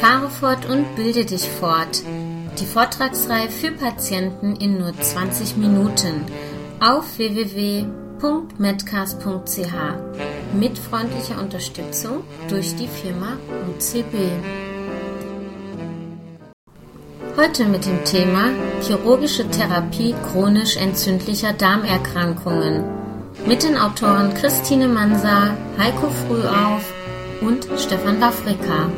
Fahre fort und bilde dich fort. Die Vortragsreihe für Patienten in nur 20 Minuten auf www.medcast.ch mit freundlicher Unterstützung durch die Firma UCB. Heute mit dem Thema chirurgische Therapie chronisch entzündlicher Darmerkrankungen mit den Autoren Christine Mansa, Heiko Frühauf und Stefan Wafrika.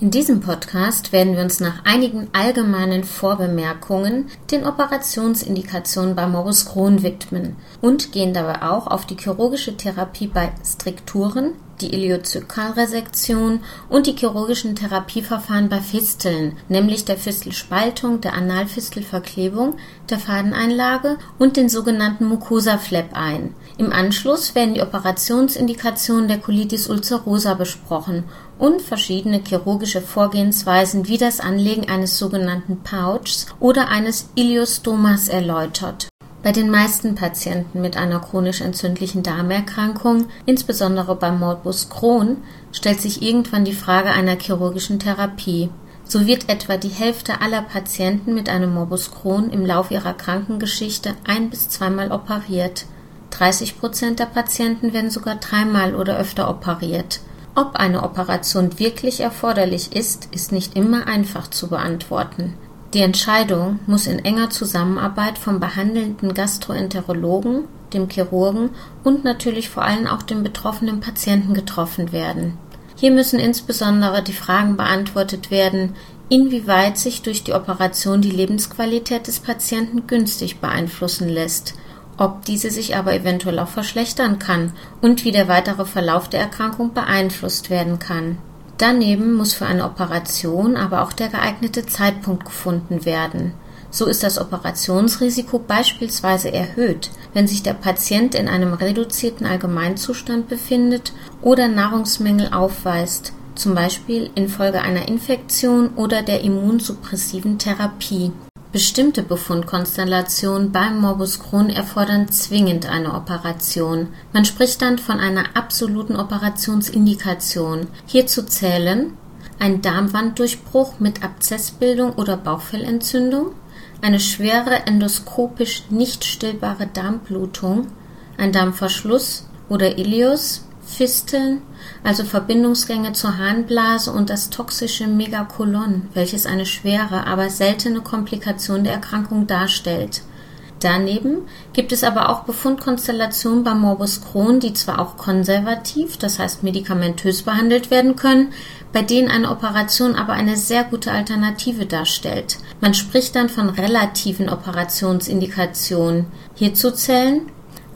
In diesem Podcast werden wir uns nach einigen allgemeinen Vorbemerkungen den Operationsindikationen bei Morbus Crohn widmen und gehen dabei auch auf die chirurgische Therapie bei Strikturen, die Iliozykalresektion und die chirurgischen Therapieverfahren bei Fisteln, nämlich der Fistelspaltung, der Analfistelverklebung, der Fadeneinlage und den sogenannten Mucosa-Flap ein. Im Anschluss werden die Operationsindikationen der Colitis ulcerosa besprochen und verschiedene chirurgische Vorgehensweisen wie das Anlegen eines sogenannten Pouchs oder eines Iliostomas erläutert. Bei den meisten Patienten mit einer chronisch entzündlichen Darmerkrankung, insbesondere beim Morbus Crohn, stellt sich irgendwann die Frage einer chirurgischen Therapie. So wird etwa die Hälfte aller Patienten mit einem Morbus Crohn im Lauf ihrer Krankengeschichte ein bis zweimal operiert. 30 Prozent der Patienten werden sogar dreimal oder öfter operiert. Ob eine Operation wirklich erforderlich ist, ist nicht immer einfach zu beantworten. Die Entscheidung muss in enger Zusammenarbeit vom behandelnden Gastroenterologen, dem Chirurgen und natürlich vor allem auch dem betroffenen Patienten getroffen werden. Hier müssen insbesondere die Fragen beantwortet werden, inwieweit sich durch die Operation die Lebensqualität des Patienten günstig beeinflussen lässt ob diese sich aber eventuell auch verschlechtern kann und wie der weitere Verlauf der Erkrankung beeinflusst werden kann. Daneben muss für eine Operation aber auch der geeignete Zeitpunkt gefunden werden. So ist das Operationsrisiko beispielsweise erhöht, wenn sich der Patient in einem reduzierten Allgemeinzustand befindet oder Nahrungsmängel aufweist, zum Beispiel infolge einer Infektion oder der immunsuppressiven Therapie. Bestimmte Befundkonstellationen beim Morbus Crohn erfordern zwingend eine Operation. Man spricht dann von einer absoluten Operationsindikation. Hierzu zählen ein Darmwanddurchbruch mit Abzessbildung oder Bauchfellentzündung, eine schwere endoskopisch nicht stillbare Darmblutung, ein Darmverschluss oder Ileus, Fisteln, also Verbindungsgänge zur Harnblase und das toxische Megakolon, welches eine schwere, aber seltene Komplikation der Erkrankung darstellt. Daneben gibt es aber auch Befundkonstellationen bei Morbus Crohn, die zwar auch konservativ, das heißt medikamentös behandelt werden können, bei denen eine Operation aber eine sehr gute Alternative darstellt. Man spricht dann von relativen Operationsindikationen. Hierzu zählen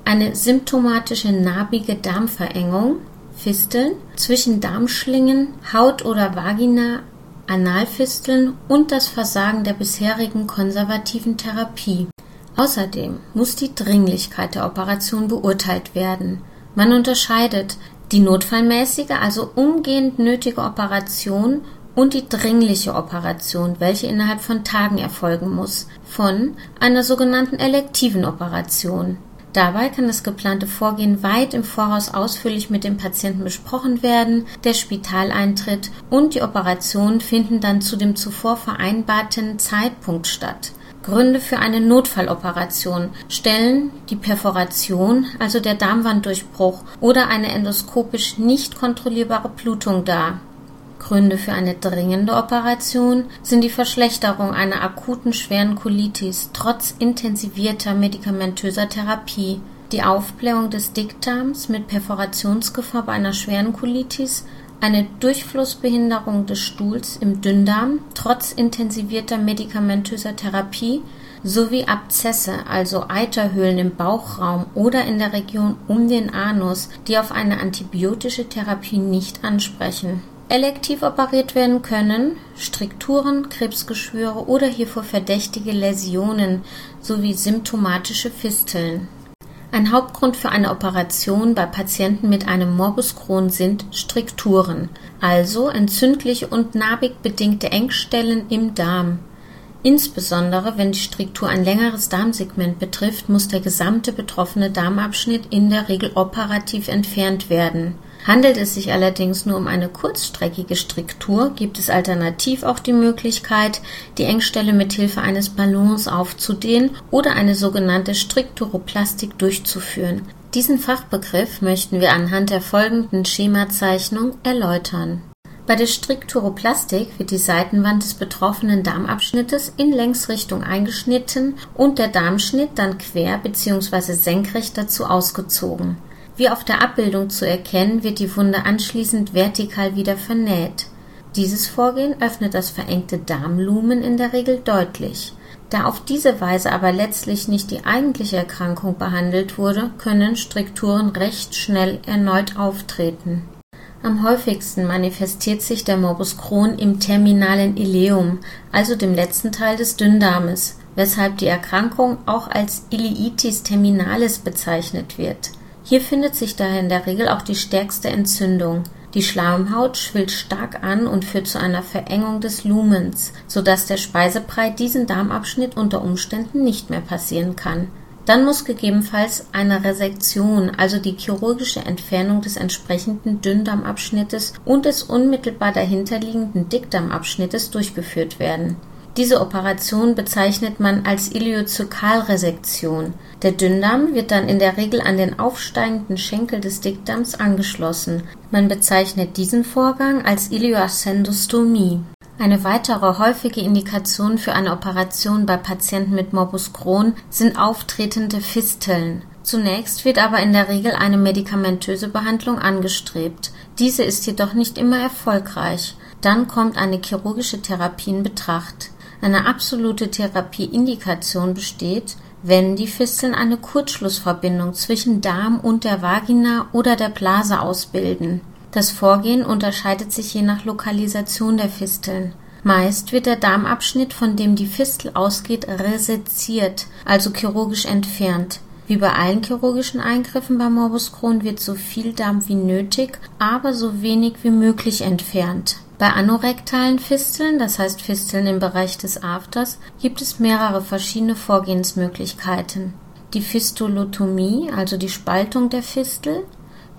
eine symptomatische narbige Darmverengung, Fisteln zwischen Darmschlingen, Haut oder Vagina, Analfisteln und das Versagen der bisherigen konservativen Therapie. Außerdem muss die Dringlichkeit der Operation beurteilt werden. Man unterscheidet die notfallmäßige, also umgehend nötige Operation und die dringliche Operation, welche innerhalb von Tagen erfolgen muss, von einer sogenannten elektiven Operation. Dabei kann das geplante Vorgehen weit im Voraus ausführlich mit dem Patienten besprochen werden, der Spitaleintritt und die Operationen finden dann zu dem zuvor vereinbarten Zeitpunkt statt. Gründe für eine Notfalloperation stellen die Perforation, also der Darmwanddurchbruch oder eine endoskopisch nicht kontrollierbare Blutung dar Gründe für eine dringende Operation sind die Verschlechterung einer akuten schweren Colitis trotz intensivierter medikamentöser Therapie, die Aufblähung des Dickdarms mit Perforationsgefahr bei einer schweren Colitis, eine Durchflussbehinderung des Stuhls im Dünndarm trotz intensivierter medikamentöser Therapie sowie Abzesse, also Eiterhöhlen im Bauchraum oder in der Region um den Anus, die auf eine antibiotische Therapie nicht ansprechen Elektiv operiert werden können Strikturen, Krebsgeschwüre oder hiervor verdächtige Läsionen sowie symptomatische Fisteln. Ein Hauptgrund für eine Operation bei Patienten mit einem Morbus Crohn sind Strikturen, also entzündliche und narbig bedingte Engstellen im Darm. Insbesondere wenn die Striktur ein längeres Darmsegment betrifft, muss der gesamte betroffene Darmabschnitt in der Regel operativ entfernt werden Handelt es sich allerdings nur um eine kurzstreckige Stricktour, gibt es alternativ auch die Möglichkeit, die Engstelle mit Hilfe eines Ballons aufzudehnen oder eine sogenannte Strickturoplastik durchzuführen. Diesen Fachbegriff möchten wir anhand der folgenden Schemazeichnung erläutern. Bei der Strickturoplastik wird die Seitenwand des betroffenen Darmabschnittes in Längsrichtung eingeschnitten und der Darmschnitt dann quer bzw. senkrecht dazu ausgezogen. Wie auf der Abbildung zu erkennen, wird die Wunde anschließend vertikal wieder vernäht. Dieses Vorgehen öffnet das verengte Darmlumen in der Regel deutlich. Da auf diese Weise aber letztlich nicht die eigentliche Erkrankung behandelt wurde, können Strukturen recht schnell erneut auftreten. Am häufigsten manifestiert sich der Morbus Crohn im terminalen Ileum, also dem letzten Teil des Dünndarmes, weshalb die Erkrankung auch als Ileitis terminalis bezeichnet wird. Hier findet sich daher in der Regel auch die stärkste Entzündung. Die Schleimhaut schwillt stark an und führt zu einer Verengung des Lumens, so dass der Speisebrei diesen Darmabschnitt unter Umständen nicht mehr passieren kann. Dann muss gegebenenfalls eine Resektion, also die chirurgische Entfernung des entsprechenden Dünndarmabschnittes und des unmittelbar dahinterliegenden Dickdarmabschnittes durchgeführt werden diese Operation bezeichnet man als Iliozykalresektion. Der Dünndarm wird dann in der Regel an den aufsteigenden Schenkel des Dickdarms angeschlossen. Man bezeichnet diesen Vorgang als Ilioascendostomie. Eine weitere häufige Indikation für eine Operation bei Patienten mit Morbus Crohn sind auftretende Fisteln. Zunächst wird aber in der Regel eine medikamentöse Behandlung angestrebt. Diese ist jedoch nicht immer erfolgreich. Dann kommt eine chirurgische Therapie in Betracht. Eine absolute Therapieindikation besteht, wenn die Fisteln eine Kurzschlussverbindung zwischen Darm und der Vagina oder der Blase ausbilden. Das Vorgehen unterscheidet sich je nach Lokalisation der Fisteln. Meist wird der Darmabschnitt, von dem die Fistel ausgeht, reseziert, also chirurgisch entfernt. Wie bei allen chirurgischen Eingriffen bei Morbus Crohn wird so viel Darm wie nötig, aber so wenig wie möglich entfernt. Bei anorektalen Fisteln, das heißt Fisteln im Bereich des Afters, gibt es mehrere verschiedene Vorgehensmöglichkeiten. Die Fistulotomie, also die Spaltung der Fistel,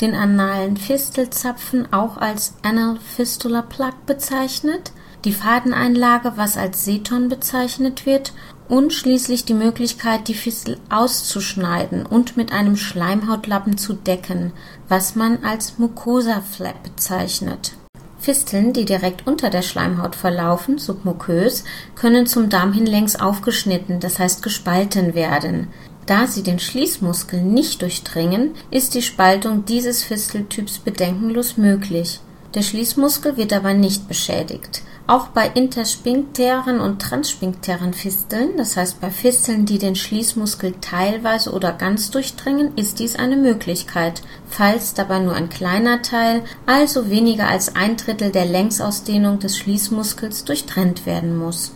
den analen Fistelzapfen auch als Anal Fistula Plug bezeichnet, die Fadeneinlage, was als Seton bezeichnet wird, und schließlich die Möglichkeit, die Fistel auszuschneiden und mit einem Schleimhautlappen zu decken, was man als Mucosa Flap bezeichnet Fisteln, die direkt unter der Schleimhaut verlaufen (submukös), können zum Darm hin längs aufgeschnitten, das heißt gespalten werden. Da sie den Schließmuskel nicht durchdringen, ist die Spaltung dieses Fisteltyps bedenkenlos möglich. Der Schließmuskel wird aber nicht beschädigt. Auch bei intersphinktären und transsphinktären Fisteln, das heißt bei Fisteln, die den Schließmuskel teilweise oder ganz durchdringen, ist dies eine Möglichkeit, falls dabei nur ein kleiner Teil, also weniger als ein Drittel der Längsausdehnung des Schließmuskels durchtrennt werden muss.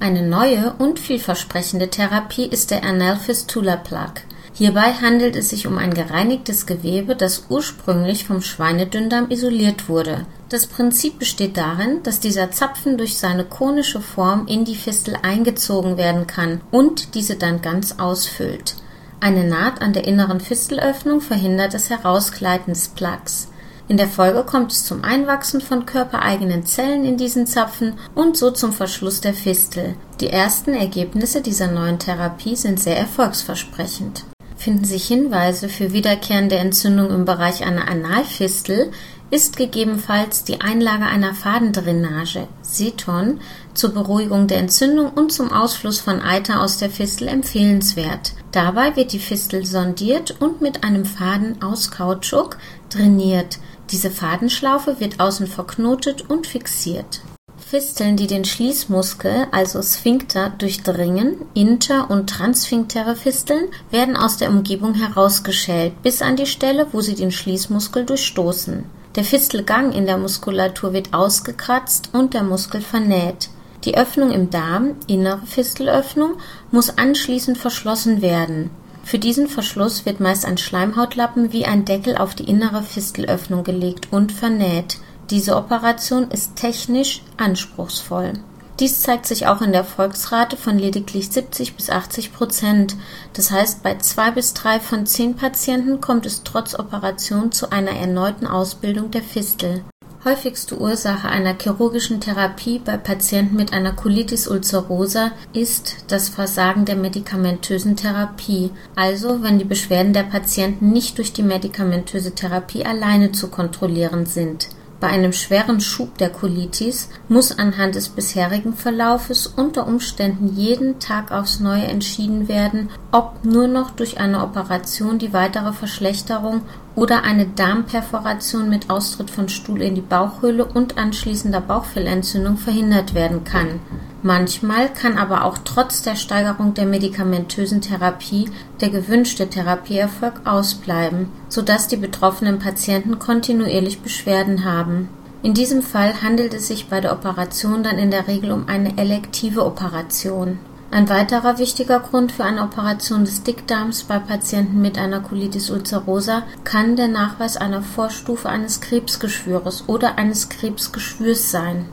Eine neue und vielversprechende Therapie ist der Anal Fistula Plug Hierbei handelt es sich um ein gereinigtes Gewebe, das ursprünglich vom Schweinedünndarm isoliert wurde. Das Prinzip besteht darin, dass dieser Zapfen durch seine konische Form in die Fistel eingezogen werden kann und diese dann ganz ausfüllt. Eine Naht an der inneren Fistelöffnung verhindert das Herausgleiten des Plugs. In der Folge kommt es zum Einwachsen von körpereigenen Zellen in diesen Zapfen und so zum Verschluss der Fistel. Die ersten Ergebnisse dieser neuen Therapie sind sehr erfolgsversprechend finden sich Hinweise für wiederkehrende Entzündung im Bereich einer Analfistel, ist gegebenenfalls die Einlage einer Fadendrainage (Seton) zur Beruhigung der Entzündung und zum Ausfluss von Eiter aus der Fistel empfehlenswert. Dabei wird die Fistel sondiert und mit einem Faden aus Kautschuk drainiert. Diese Fadenschlaufe wird außen verknotet und fixiert Fisteln, die den Schließmuskel, also Sphinkter, durchdringen (inter und transsphinktere Fisteln) werden aus der Umgebung herausgeschält bis an die Stelle, wo sie den Schließmuskel durchstoßen. Der Fistelgang in der Muskulatur wird ausgekratzt und der Muskel vernäht. Die Öffnung im Darm (innere Fistelöffnung) muss anschließend verschlossen werden. Für diesen Verschluss wird meist ein Schleimhautlappen wie ein Deckel auf die innere Fistelöffnung gelegt und vernäht diese Operation ist technisch anspruchsvoll. Dies zeigt sich auch in der Erfolgsrate von lediglich 70 bis 80 Prozent. Das heißt, bei zwei bis drei von zehn Patienten kommt es trotz Operation zu einer erneuten Ausbildung der Fistel. Häufigste Ursache einer chirurgischen Therapie bei Patienten mit einer Colitis ulcerosa ist das Versagen der medikamentösen Therapie, also wenn die Beschwerden der Patienten nicht durch die medikamentöse Therapie alleine zu kontrollieren sind bei einem schweren Schub der Colitis muss anhand des bisherigen Verlaufes unter Umständen jeden Tag aufs Neue entschieden werden, ob nur noch durch eine Operation die weitere Verschlechterung oder eine Darmperforation mit Austritt von Stuhl in die Bauchhöhle und anschließender Bauchfellentzündung verhindert werden kann. Manchmal kann aber auch trotz der Steigerung der medikamentösen Therapie der gewünschte Therapieerfolg ausbleiben, sodass die betroffenen Patienten kontinuierlich Beschwerden haben. In diesem Fall handelt es sich bei der Operation dann in der Regel um eine elektive Operation ein weiterer wichtiger Grund für eine Operation des Dickdarms bei Patienten mit einer Colitis ulcerosa kann der Nachweis einer Vorstufe eines Krebsgeschwüres oder eines Krebsgeschwürs sein.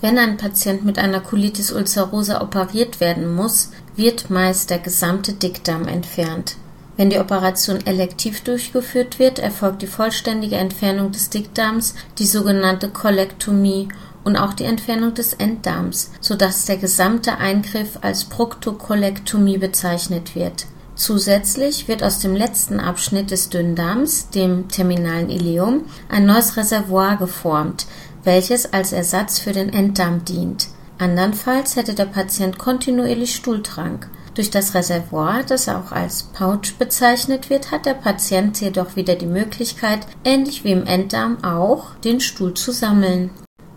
Wenn ein Patient mit einer Colitis ulcerosa operiert werden muss, wird meist der gesamte Dickdarm entfernt. Wenn die Operation elektiv durchgeführt wird, erfolgt die vollständige Entfernung des Dickdarms, die sogenannte Kolektomie und auch die Entfernung des Enddarms, sodass der gesamte Eingriff als Proktokolektomie bezeichnet wird. Zusätzlich wird aus dem letzten Abschnitt des Dünndarms, dem terminalen Ileum, ein neues Reservoir geformt, welches als Ersatz für den Enddarm dient. Andernfalls hätte der Patient kontinuierlich Stuhltrank. Durch das Reservoir, das auch als Pouch bezeichnet wird, hat der Patient jedoch wieder die Möglichkeit, ähnlich wie im Enddarm auch, den Stuhl zu sammeln.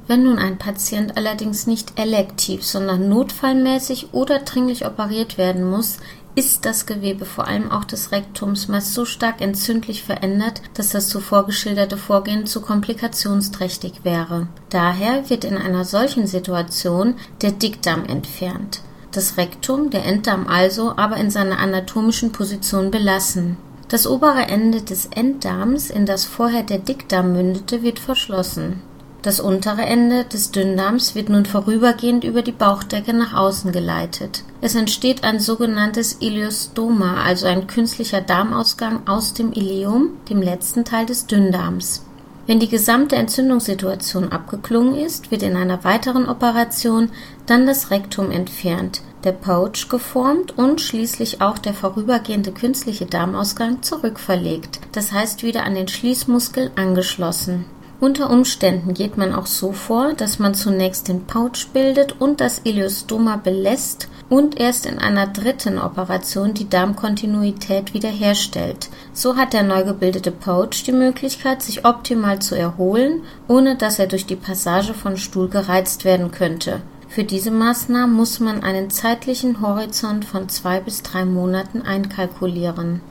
Wenn nun ein Patient allerdings nicht elektiv, sondern notfallmäßig oder dringlich operiert werden muss, ist das Gewebe vor allem auch des Rektums meist so stark entzündlich verändert, dass das zuvor geschilderte Vorgehen zu komplikationsträchtig wäre. Daher wird in einer solchen Situation der Dickdarm entfernt. Das Rektum, der Enddarm also, aber in seiner anatomischen Position belassen. Das obere Ende des Enddarms, in das vorher der Dickdarm mündete, wird verschlossen. Das untere Ende des Dünndarms wird nun vorübergehend über die Bauchdecke nach außen geleitet. Es entsteht ein sogenanntes Ileostoma, also ein künstlicher Darmausgang aus dem Ileum, dem letzten Teil des Dünndarms. Wenn die gesamte Entzündungssituation abgeklungen ist, wird in einer weiteren Operation dann das Rektum entfernt, der Pouch geformt und schließlich auch der vorübergehende künstliche Darmausgang zurückverlegt, das heißt wieder an den Schließmuskel angeschlossen. Unter Umständen geht man auch so vor, dass man zunächst den Pouch bildet und das Ileostoma belässt und erst in einer dritten Operation die Darmkontinuität wiederherstellt. So hat der neu gebildete Pouch die Möglichkeit, sich optimal zu erholen, ohne dass er durch die Passage von Stuhl gereizt werden könnte. Für diese Maßnahmen muss man einen zeitlichen Horizont von zwei bis drei Monaten einkalkulieren.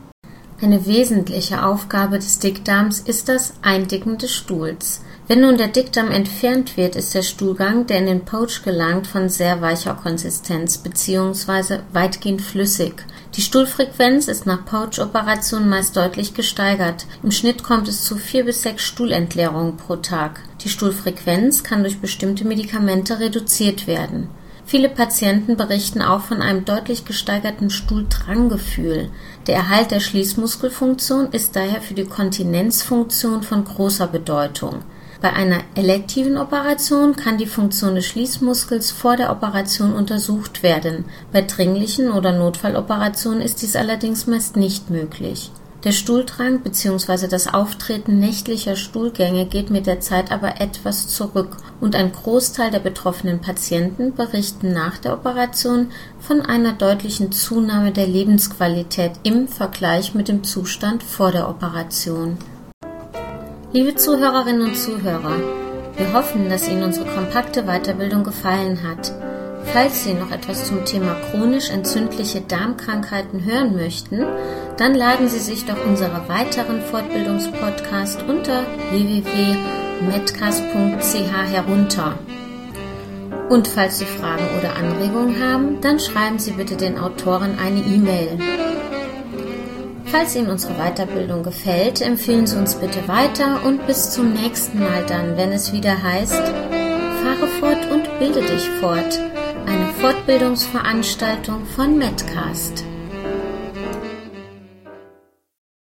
Eine wesentliche Aufgabe des Dickdarms ist das Eindicken des Stuhls. Wenn nun der Dickdarm entfernt wird, ist der Stuhlgang, der in den Pouch gelangt, von sehr weicher Konsistenz bzw. weitgehend flüssig. Die Stuhlfrequenz ist nach Pouch-Operationen meist deutlich gesteigert. Im Schnitt kommt es zu vier bis sechs Stuhlentleerungen pro Tag. Die Stuhlfrequenz kann durch bestimmte Medikamente reduziert werden. Viele Patienten berichten auch von einem deutlich gesteigerten Stuhldranggefühl. Der Erhalt der Schließmuskelfunktion ist daher für die Kontinenzfunktion von großer Bedeutung. Bei einer elektiven Operation kann die Funktion des Schließmuskels vor der Operation untersucht werden. Bei dringlichen oder Notfalloperationen ist dies allerdings meist nicht möglich. Der Stuhldrang bzw. das Auftreten nächtlicher Stuhlgänge geht mit der Zeit aber etwas zurück und ein Großteil der betroffenen Patienten berichten nach der Operation von einer deutlichen Zunahme der Lebensqualität im Vergleich mit dem Zustand vor der Operation. Liebe Zuhörerinnen und Zuhörer, wir hoffen, dass Ihnen unsere kompakte Weiterbildung gefallen hat. Falls Sie noch etwas zum Thema chronisch entzündliche Darmkrankheiten hören möchten, dann laden Sie sich doch unsere weiteren Fortbildungspodcast unter www.medcast.ch herunter. Und falls Sie Fragen oder Anregungen haben, dann schreiben Sie bitte den Autoren eine E-Mail. Falls Ihnen unsere Weiterbildung gefällt, empfehlen Sie uns bitte weiter und bis zum nächsten Mal dann, wenn es wieder heißt, fahre fort und bilde dich fort Fortbildungsveranstaltung von Medcast.